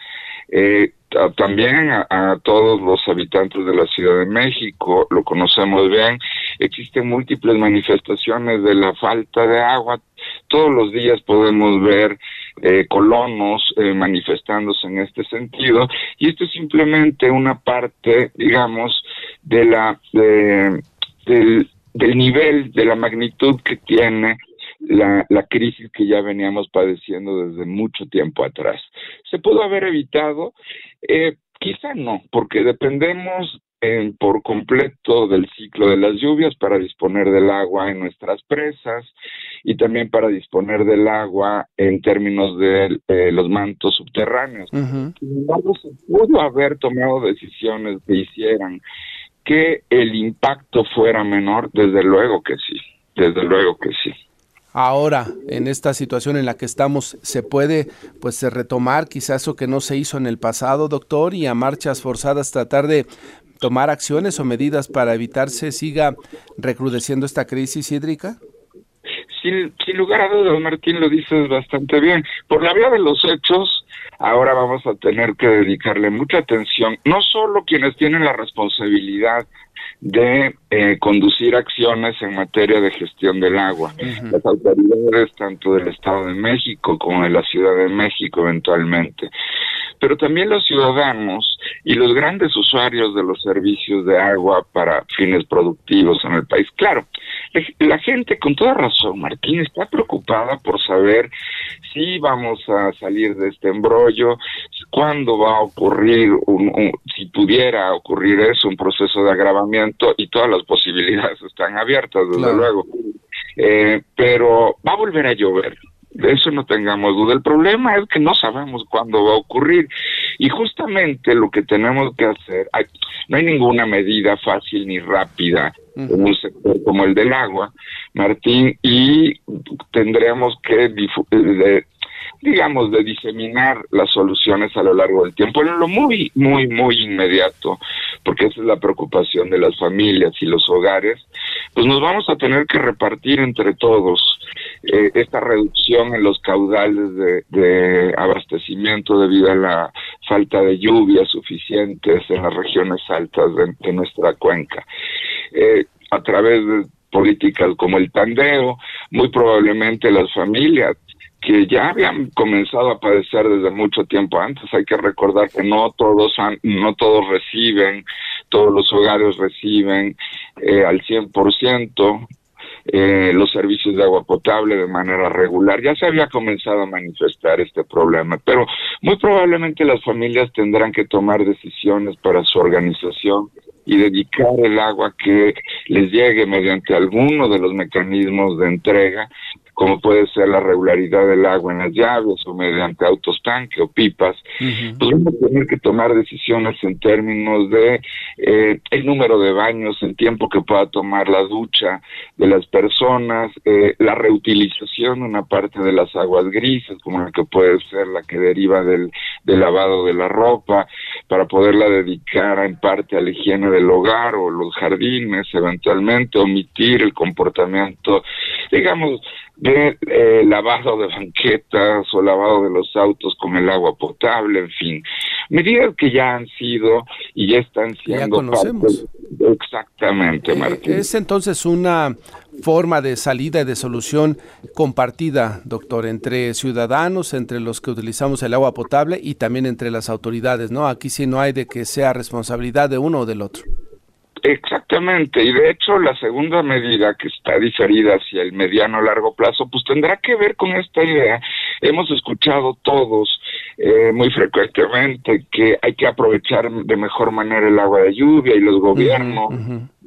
S11: Eh, también a, todos los habitantes de la Ciudad de México, lo conocemos bien, existen múltiples manifestaciones de la falta de agua. Todos los días podemos ver eh, colonos eh, manifestándose en este sentido y esto es simplemente una parte, digamos, de la del, del nivel, de la magnitud que tiene la, la crisis que ya veníamos padeciendo desde mucho tiempo atrás. ¿Se pudo haber evitado? Eh, quizá no, porque dependemos en, por completo del ciclo de las lluvias para disponer del agua en nuestras presas y también para disponer del agua en términos de eh, los mantos subterráneos. Sin embargo, se pudo haber tomado decisiones que hicieran que el impacto fuera menor, desde luego que sí, desde luego que sí.
S3: Ahora en esta situación en la que estamos se puede pues retomar quizás eso que no se hizo en el pasado doctor y a marchas forzadas tratar de tomar acciones o medidas para evitarse siga recrudeciendo esta crisis hídrica
S11: sin, sin lugar a dudas Martín lo dices bastante bien. Por la vía de los hechos ahora vamos a tener que dedicarle mucha atención no solo quienes tienen la responsabilidad de eh, conducir acciones en materia de gestión del agua. Las autoridades tanto del Estado de México como de la Ciudad de México eventualmente. Pero también los ciudadanos y los grandes usuarios de los servicios de agua para fines productivos en el país. Claro, la gente con toda razón, Martín, está preocupada por saber si vamos a salir de este embrollo, cuándo va a ocurrir, un, si pudiera ocurrir eso, un proceso de agravamiento y todas las posibilidades están abiertas, desde luego. Eh, pero va a volver a llover, de eso no tengamos duda. El problema es que no sabemos cuándo va a ocurrir. Y justamente lo que tenemos que hacer, no hay ninguna medida fácil ni rápida en un sector como el del agua, Martín, y tendremos que digamos, de diseminar las soluciones a lo largo del tiempo, en lo muy, muy, muy inmediato, porque esa es la preocupación de las familias y los hogares, pues nos vamos a tener que repartir entre todos eh, esta reducción en los caudales de, abastecimiento debido a la falta de lluvias suficientes en las regiones altas de, nuestra cuenca. Eh, a través de políticas como el tandeo, muy probablemente las familias que ya habían comenzado a padecer desde mucho tiempo antes. Hay que recordar que no todos no todos reciben, todos los hogares reciben eh, al 100% eh, los servicios de agua potable de manera regular. Ya se había comenzado a manifestar este problema, pero muy probablemente las familias tendrán que tomar decisiones para su organización y dedicar el agua que les llegue mediante alguno de los mecanismos de entrega como puede ser la regularidad del agua en las llaves o mediante autos tanque o pipas, pues vamos a tener que tomar decisiones en términos de eh, el número de baños, el tiempo que pueda tomar la ducha de las personas, eh, la reutilización de una parte de las aguas grises, como la que puede ser la que deriva del, del lavado de la ropa, para poderla dedicar en parte a la higiene del hogar o los jardines, eventualmente omitir el comportamiento, digamos, de eh, lavado de banquetas o lavado de los autos con el agua potable, en fin, medidas que ya han sido y ya están siendo.
S3: Ya conocemos.
S11: Exactamente,
S3: eh,
S11: Martín.
S3: Es entonces una forma de salida y de solución compartida, doctor, entre ciudadanos, entre los que utilizamos el agua potable y también entre las autoridades, ¿no? Aquí sí no hay de que sea responsabilidad de uno o del otro.
S11: Exactamente, y de hecho la segunda medida que está diferida hacia el mediano largo plazo, pues tendrá que ver con esta idea. Hemos escuchado todos eh, muy frecuentemente que hay que aprovechar de mejor manera el agua de lluvia y los gobiernos.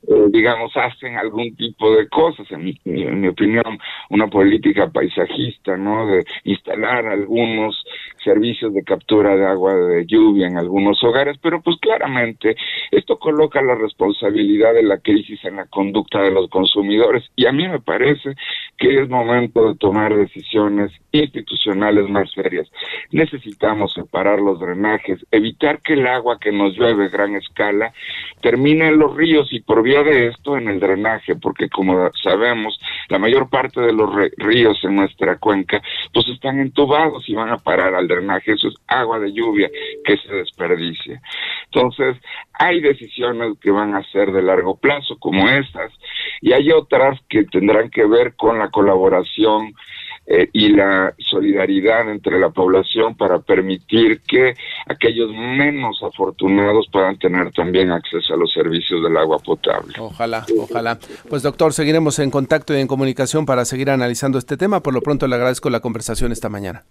S11: Eh, digamos, hacen algún tipo de cosas, en mi, opinión, una política paisajista, ¿no? De instalar algunos servicios de captura de agua de lluvia en algunos hogares, pero pues claramente esto coloca la responsabilidad de la crisis en la conducta de los consumidores y a mí me parece que es momento de tomar decisiones institucionales más serias. Necesitamos separar los drenajes, evitar que el agua que nos llueve a gran escala termine en los ríos y por de esto en el drenaje, porque como sabemos, la mayor parte de los ríos en nuestra cuenca pues están entubados y van a parar al drenaje, eso es agua de lluvia que se desperdicia. Entonces, hay decisiones que van a ser de largo plazo como estas y hay otras que tendrán que ver con la colaboración eh, y la solidaridad entre la población para permitir que aquellos menos afortunados puedan tener también acceso a los servicios del agua potable.
S3: Ojalá, ojalá. Pues doctor, seguiremos en contacto y en comunicación para seguir analizando este tema. Por lo pronto le agradezco la conversación esta mañana.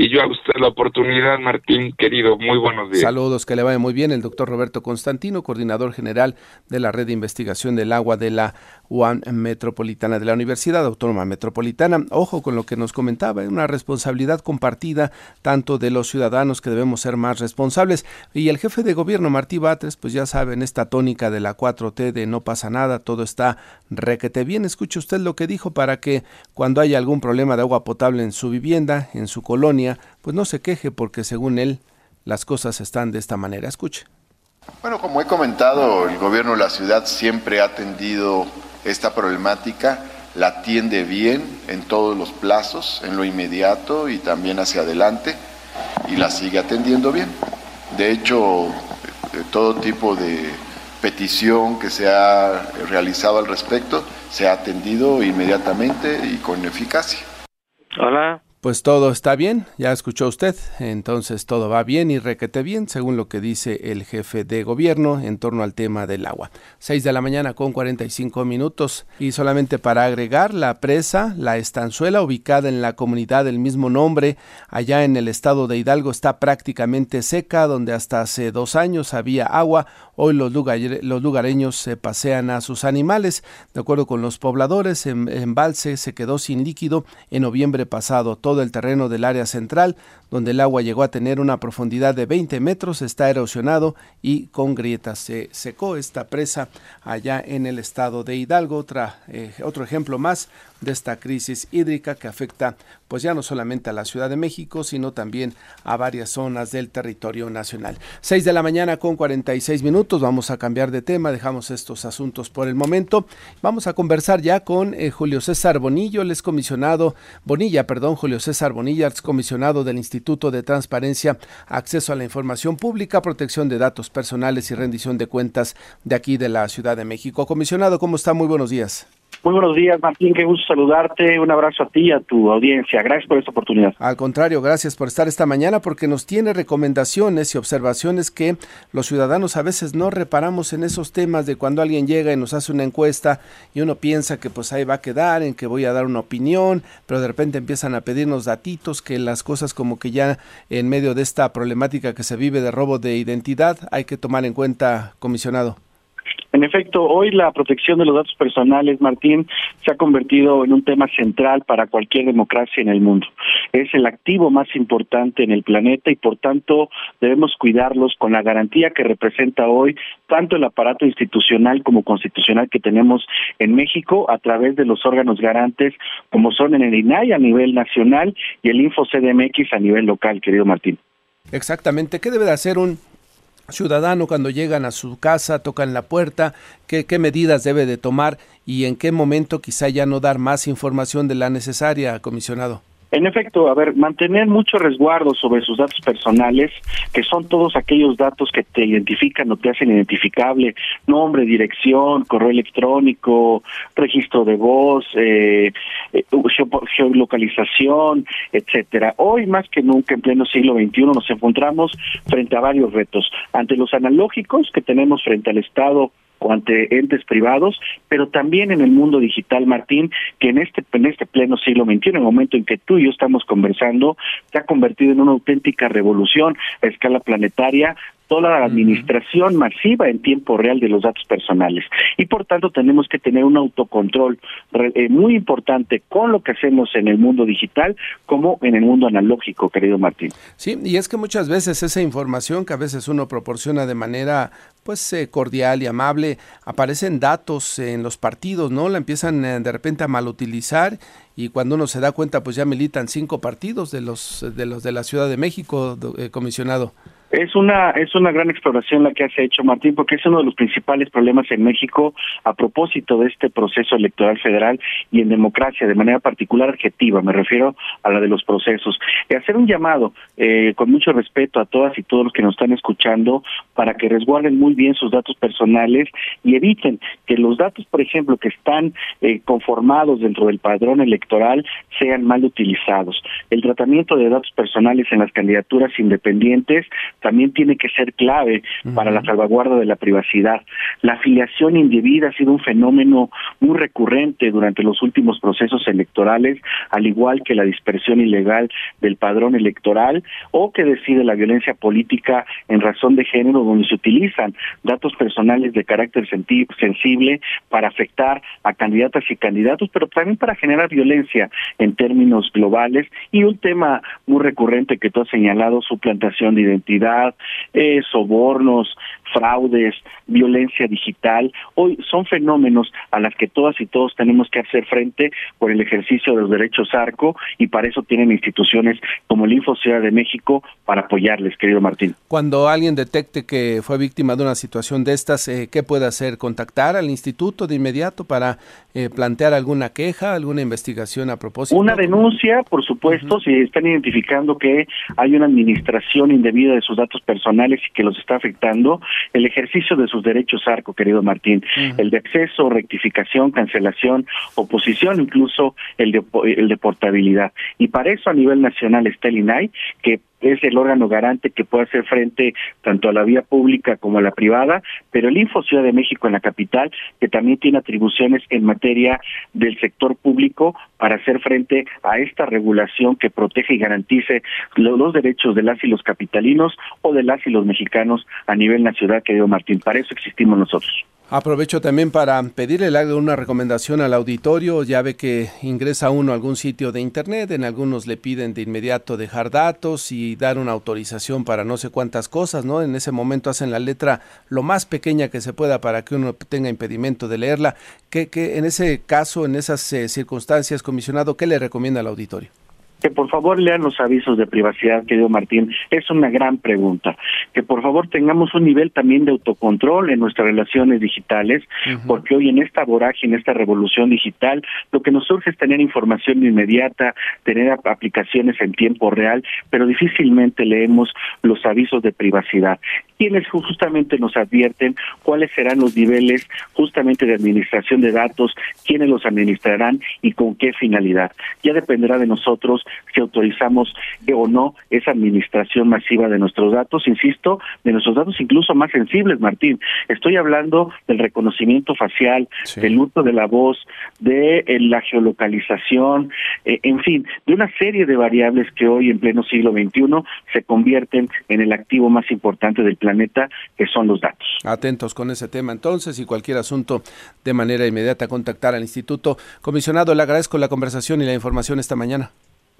S11: Y yo a usted la oportunidad, Martín, querido, muy buenos días.
S3: Saludos, que le vaya muy bien. El doctor Roberto Constantino, coordinador general de la Red de Investigación del Agua de la UAM Metropolitana de la Universidad Autónoma Metropolitana. Ojo con lo que nos comentaba, una responsabilidad compartida tanto de los ciudadanos que debemos ser más responsables. Y el jefe de gobierno, Martí Batres, pues ya saben, esta tónica de la 4T de no pasa nada, todo está requete bien. Escuche usted lo que dijo para que cuando haya algún problema de agua potable en su vivienda, en su colonia, pues no se queje porque según él las cosas están de esta manera. Escuche.
S12: Bueno, como he comentado, el gobierno de la ciudad siempre ha atendido esta problemática, la atiende bien en todos los plazos, en lo inmediato y también hacia adelante, y la sigue atendiendo bien. De hecho, eh, todo tipo de petición que se ha realizado al respecto se ha atendido inmediatamente y con eficacia.
S3: Hola. Pues todo está bien, ya escuchó usted, entonces todo va bien y requete bien, según lo que dice el jefe de gobierno en torno al tema del agua. 6 de la mañana con 45 minutos y solamente para agregar, la presa, la estanzuela ubicada en la comunidad del mismo nombre, allá en el estado de Hidalgo, está prácticamente seca, donde hasta hace dos años había agua, hoy los, lugareños se pasean a sus animales. De acuerdo con los pobladores, el embalse se quedó sin líquido en noviembre pasado todo el terreno del área central, donde el agua llegó a tener una profundidad de 20 metros, está erosionado y con grietas. Se secó esta presa allá en el estado de Hidalgo. Otra, eh, otro ejemplo más de esta crisis hídrica que afecta pues ya no solamente a la Ciudad de México, sino también a varias zonas del territorio nacional. 6 de la mañana con 46 minutos, vamos a cambiar de tema, dejamos estos asuntos por el momento. Vamos a conversar ya con eh, Julio César Bonillo, el comisionado, Bonilla, perdón, Julio César Bonilla, comisionado del Instituto de Transparencia, Acceso a la Información Pública, Protección de Datos Personales y Rendición de Cuentas de aquí de la Ciudad de México. Comisionado, ¿cómo está? Muy buenos días.
S13: Muy buenos días, Martín. Qué gusto saludarte. Un abrazo a ti y a tu audiencia. Gracias por esta oportunidad.
S3: Al contrario, gracias por estar esta mañana porque nos tiene recomendaciones y observaciones que los ciudadanos a veces no reparamos en esos temas de cuando alguien llega y nos hace una encuesta y uno piensa que pues ahí va a quedar, en que voy a dar una opinión, pero de repente empiezan a pedirnos datitos que las cosas como que ya en medio de esta problemática que se vive de robo de identidad hay que tomar en cuenta, comisionado.
S13: En efecto, hoy la protección de los datos personales, Martín, se ha convertido en un tema central para cualquier democracia en el mundo. Es el activo más importante en el planeta y por tanto debemos cuidarlos con la garantía que representa hoy tanto el aparato institucional como constitucional que tenemos en México a través de los órganos garantes como son en el INAI a nivel nacional y el InfoCDMX a nivel local, querido Martín.
S3: Exactamente. ¿Qué debe de hacer un ciudadano cuando llegan a su casa, tocan la puerta, qué, qué medidas debe de tomar y en qué momento quizá ya no dar más información de la necesaria, comisionado.
S13: En efecto, a ver, mantener mucho resguardo sobre sus datos personales, que son todos aquellos datos que te identifican o te hacen identificable, nombre, dirección, correo electrónico, registro de voz, eh, eh geolocalización, etcétera. Hoy más que nunca, en pleno siglo XXI, nos encontramos frente a varios retos. Ante los analógicos que tenemos frente al Estado o ante entes privados, pero también en el mundo digital, Martín, que en este, en este pleno siglo XXI, en el momento en que tú y yo estamos conversando, se ha convertido en una auténtica revolución a escala planetaria, toda la administración masiva en tiempo real de los datos personales. Y por tanto tenemos que tener un autocontrol eh, muy importante con lo que hacemos en el mundo digital como en el mundo analógico, querido Martín.
S3: Sí, y es que muchas veces esa información que a veces uno proporciona de manera pues eh, cordial y amable, aparecen datos en los partidos, ¿no? La empiezan eh, de repente a malutilizar y cuando uno se da cuenta pues ya militan cinco partidos de los de los de la Ciudad de México, comisionado.
S13: Es una es una gran exploración la que has hecho Martín porque es uno de los principales problemas en México a propósito de este proceso electoral federal y en democracia de manera particular adjetiva me refiero a la de los procesos. Y hacer un llamado eh, con mucho respeto a todas y todos los que nos están escuchando para que resguarden muy bien sus datos personales y eviten que los datos por ejemplo que están eh, conformados dentro del padrón electoral sean mal utilizados. El tratamiento de datos personales en las candidaturas independientes también tiene que ser clave para la salvaguarda de la privacidad. La afiliación indebida ha sido un fenómeno muy recurrente durante los últimos procesos electorales, al igual que la dispersión ilegal del padrón electoral o que decide la violencia política en razón de género, donde se utilizan datos personales de carácter sensible para afectar a candidatas y candidatos, pero también para generar violencia en términos globales. Y un tema muy recurrente que tú has señalado, suplantación de identidad eh, sobornos, fraudes, violencia digital, hoy son fenómenos a las que todas y todos tenemos que hacer frente por el ejercicio de los derechos ARCO y para eso tienen instituciones como el Info Ciudad de México para apoyarles, querido Martín.
S3: Cuando alguien detecte que fue víctima de una situación de estas, eh, ¿qué puede hacer? ¿Contactar al instituto de inmediato para eh, plantear alguna queja, alguna investigación a propósito?
S13: Una denuncia, por supuesto, si están identificando que hay una administración indebida de sus datos personales y que los está afectando, el ejercicio de sus derechos ARCO, querido Martín, el de acceso, rectificación, cancelación, oposición, incluso el de, el de portabilidad. Y para eso a nivel nacional está el INAI, que es el órgano garante que puede hacer frente tanto a la vía pública como a la privada, pero el Info Ciudad de México en la capital, que también tiene atribuciones en materia del sector público para hacer frente a esta regulación que protege y garantice los, derechos de las y los capitalinos o de las y los mexicanos a nivel nacional, querido Martín. Para eso existimos nosotros.
S3: Aprovecho también para pedirle una recomendación al auditorio. Ya ve que ingresa uno a algún sitio de internet, en algunos le piden de inmediato dejar datos y dar una autorización para no sé cuántas cosas, ¿no? En ese momento hacen la letra lo más pequeña que se pueda para que uno tenga impedimento de leerla. ¿Qué, en ese caso, en esas eh, circunstancias, comisionado, qué le recomienda al auditorio?
S13: Que por favor lean los avisos de privacidad, querido Martín. Es una gran pregunta. Que por favor tengamos un nivel también de autocontrol en nuestras relaciones digitales, porque hoy en esta vorágine, en esta revolución digital, lo que nos surge es tener información inmediata, tener aplicaciones en tiempo real, pero difícilmente leemos los avisos de privacidad quienes justamente nos advierten cuáles serán los niveles justamente de administración de datos, quiénes los administrarán y con qué finalidad. Ya dependerá de nosotros si autorizamos o no esa administración masiva de nuestros datos, insisto, de nuestros datos incluso más sensibles, Martín. Estoy hablando del reconocimiento facial, del uso de la voz, de eh, la geolocalización, eh, en fin, de una serie de variables que hoy en pleno siglo XXI se convierten en el activo más importante del planeta, que son los datos.
S3: Atentos con ese tema entonces y cualquier asunto de manera inmediata contactar al Instituto. Comisionado, le agradezco la conversación y la información esta mañana.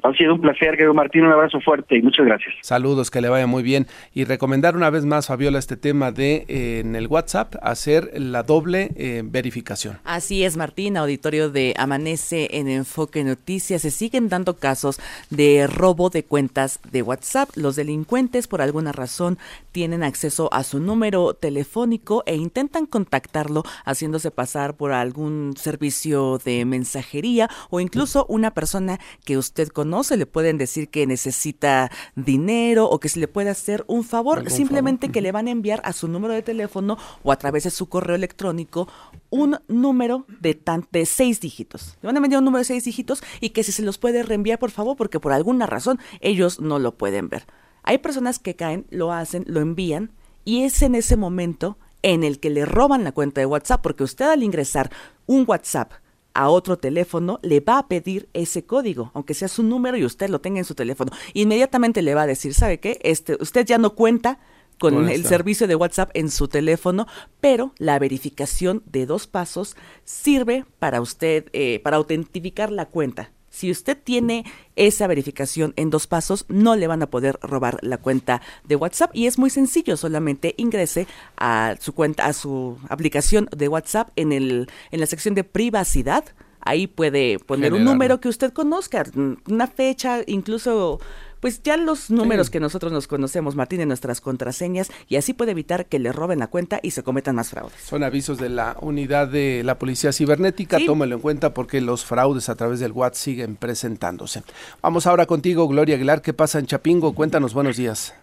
S13: Ha sido un placer, Guido Martín, un abrazo fuerte y muchas gracias.
S3: Saludos, que le vaya muy bien. Y recomendar una vez más, Fabiola, este tema de eh, en el WhatsApp hacer la doble eh, verificación.
S4: Así es, Martín, auditorio de Amanece en Enfoque Noticias. Se siguen dando casos de robo de cuentas de WhatsApp. Los delincuentes, por alguna razón, tienen acceso a su número telefónico e intentan contactarlo haciéndose pasar por algún servicio de mensajería o incluso una persona que usted conoce no se le pueden decir que necesita dinero o que se le puede hacer un favor, simplemente que le van a enviar a su número de teléfono o a través de su correo electrónico un número de, tan, de seis dígitos. Le van a enviar un número de seis dígitos y que si se los puede reenviar, por favor, porque por alguna razón ellos no lo pueden ver. Hay personas que caen, lo hacen, lo envían y es en ese momento en el que le roban la cuenta de WhatsApp, porque usted al ingresar un WhatsApp a otro teléfono, le va a pedir ese código, aunque sea su número y usted lo tenga en su teléfono. Inmediatamente le va a decir, ¿sabe qué? Este, usted ya no cuenta con, el servicio de WhatsApp en su teléfono, pero la verificación de dos pasos sirve para usted, eh, para autentificar la cuenta. Si usted tiene esa verificación en dos pasos, no le van a poder robar la cuenta de WhatsApp y es muy sencillo, solamente ingrese a su cuenta, a su aplicación de WhatsApp en el en la sección de privacidad. Ahí puede poner un número que usted conozca, una fecha, incluso pues ya los números que nosotros nos conocemos, Martín, en nuestras contraseñas, y así puede evitar que le roben la cuenta y se cometan más fraudes.
S3: Son avisos de la unidad de la Policía Cibernética, tómelo en cuenta porque los fraudes a través del WhatsApp siguen presentándose. Vamos ahora contigo, Gloria Aguilar, ¿qué pasa en Chapingo? Cuéntanos, buenos días.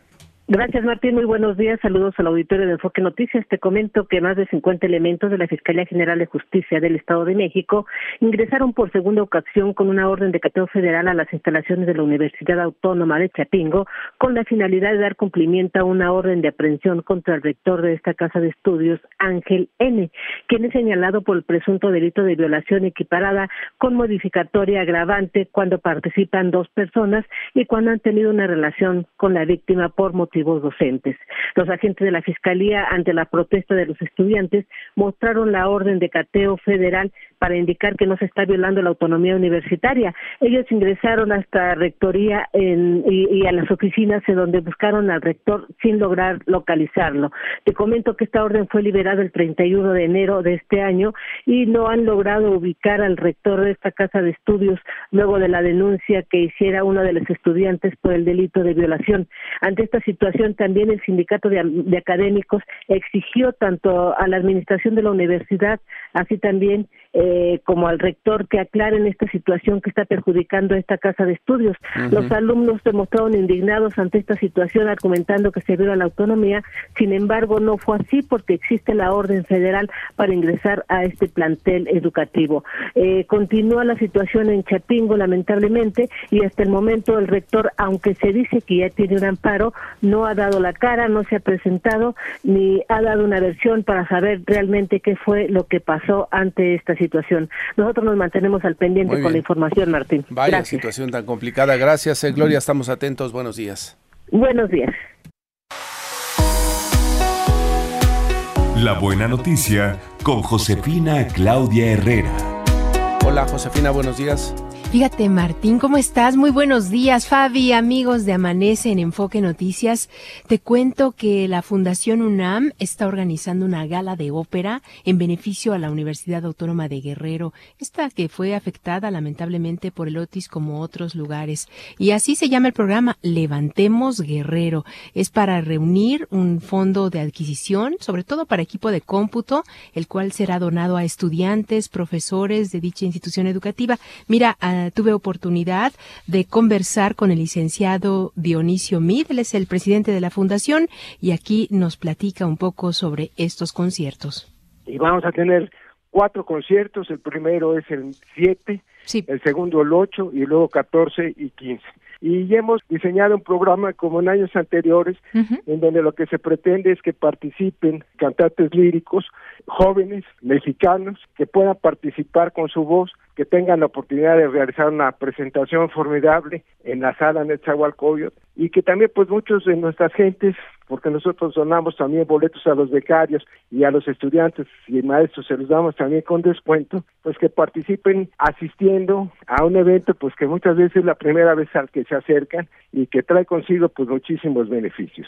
S14: Gracias, Martín. Muy buenos días. Saludos al auditorio de Enfoque Noticias. Te comento que más de 50 elementos de la Fiscalía General de Justicia del Estado de México ingresaron por segunda ocasión con una orden de cateo federal a las instalaciones de la Universidad Autónoma de Chapingo con la finalidad de dar cumplimiento a una orden de aprehensión contra el rector de esta casa de estudios, Ángel N., quien es señalado por el presunto delito de violación equiparada con modificatoria agravante cuando participan dos personas y cuando han tenido una relación con la víctima por motivo docentes. Los agentes de la Fiscalía, ante la protesta de los estudiantes, mostraron la orden de cateo federal para indicar que no se está violando la autonomía universitaria. Ellos ingresaron hasta rectoría y, a las oficinas en donde buscaron al rector sin lograr localizarlo. Te comento que esta orden fue liberada el 31 de enero de este año y no han logrado ubicar al rector de esta casa de estudios luego de la denuncia que hiciera uno de los estudiantes por el delito de violación. Ante esta situación también el sindicato de académicos exigió tanto a la administración de la universidad así también eh, como al rector que aclaren esta situación que está perjudicando a esta casa de estudios. Los alumnos se mostraron indignados ante esta situación, argumentando que se viola la autonomía. Sin embargo, no fue así porque existe la orden federal para ingresar a este plantel educativo. Eh, continúa la situación en Chapingo, lamentablemente, y hasta el momento el rector, aunque se dice que ya tiene un amparo, no ha dado la cara, no se ha presentado ni ha dado una versión para saber realmente qué fue lo que pasó ante esta situación situación. Nosotros nos mantenemos al pendiente con la información, Martín.
S3: Vaya situación tan complicada. Gracias, eh, Gloria. Estamos atentos. Buenos días.
S14: Buenos días.
S2: La buena noticia con Josefina Claudia Herrera.
S3: Hola, Josefina. Buenos días.
S15: Fíjate, Martín, ¿cómo estás? Muy buenos días, Fabi, amigos de Amanece en Enfoque Noticias. Te cuento que la Fundación UNAM está organizando una gala de ópera en beneficio a la Universidad Autónoma de Guerrero, esta que fue afectada lamentablemente por el Otis como otros lugares. Y así se llama el programa Levantemos Guerrero. Es para reunir un fondo de adquisición, sobre todo para equipo de cómputo, el cual será donado a estudiantes, profesores de dicha institución educativa. Mira, a tuve oportunidad de conversar con el licenciado Dionisio Mid, él es el presidente de la fundación y aquí nos platica un poco sobre estos conciertos.
S16: Y vamos a tener cuatro conciertos, el primero es el 7, el segundo el 8 y luego 14 y 15 y hemos diseñado un programa como en años anteriores en donde lo que se pretende es que participen cantantes líricos jóvenes mexicanos que puedan participar con su voz, que tengan la oportunidad de realizar una presentación formidable en la sala Netzahualcoyot y que también pues muchos de nuestras gentes porque nosotros donamos también boletos a los becarios y a los estudiantes y maestros se los damos también con descuento, pues que participen asistiendo a un evento pues que muchas veces es la primera vez al que se acercan y que trae consigo pues muchísimos beneficios.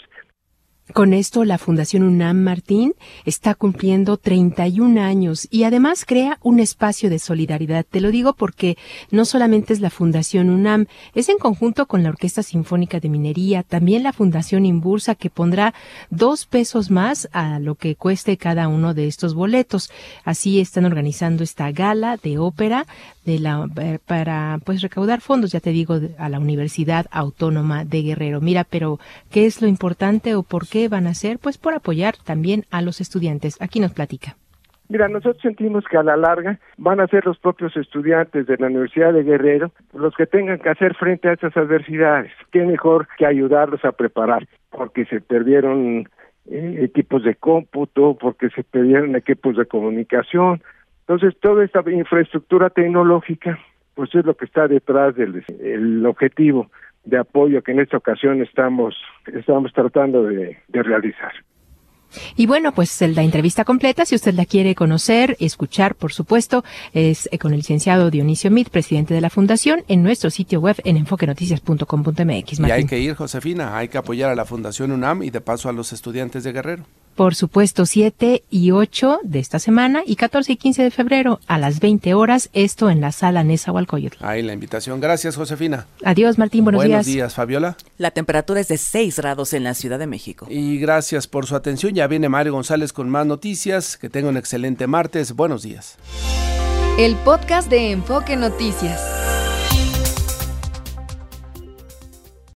S15: Con esto, la Fundación UNAM Martín está cumpliendo 31 años y además crea un espacio de solidaridad. Te lo digo porque no solamente es la Fundación UNAM, es en conjunto con la Orquesta Sinfónica de Minería, también la Fundación Imbursa que pondrá dos pesos más a lo que cueste cada uno de estos boletos. Así están organizando esta gala de ópera de la, eh, para pues recaudar fondos, ya te digo, a la Universidad Autónoma de Guerrero. Mira, pero ¿qué es lo importante o por qué van a hacer? Pues por apoyar también a los estudiantes. Aquí nos platica.
S16: Mira, nosotros sentimos que a la larga van a ser los propios estudiantes de la Universidad de Guerrero los que tengan que hacer frente a estas adversidades. Qué mejor que ayudarlos a preparar, porque se perdieron eh, equipos de cómputo, porque se perdieron equipos de comunicación, entonces, toda esta infraestructura tecnológica, pues es lo que está detrás del objetivo de apoyo que en esta ocasión estamos, estamos tratando de, realizar.
S15: Y bueno, pues la entrevista completa, si usted la quiere conocer, escuchar, por supuesto, es eh, con el licenciado Dionisio Mit, presidente de la Fundación, en nuestro sitio web en enfoquenoticias.com.mx.
S3: Y hay que ir, Josefina, hay que apoyar a la Fundación UNAM y de paso a los estudiantes de Guerrero.
S15: Por supuesto, 7 y 8 de esta semana y 14 y 15 de febrero a las 20 horas, esto en la sala Nesa Hualcoyotl.
S3: Ahí la invitación. Gracias, Josefina.
S15: Adiós, Martín. Buenos, días.
S3: Buenos días, Fabiola.
S4: La temperatura es de 6 grados en la Ciudad de México.
S3: Y gracias por su atención. Ya viene Mario González con más noticias. Que tenga un excelente martes. Buenos días.
S1: El podcast de Enfoque Noticias.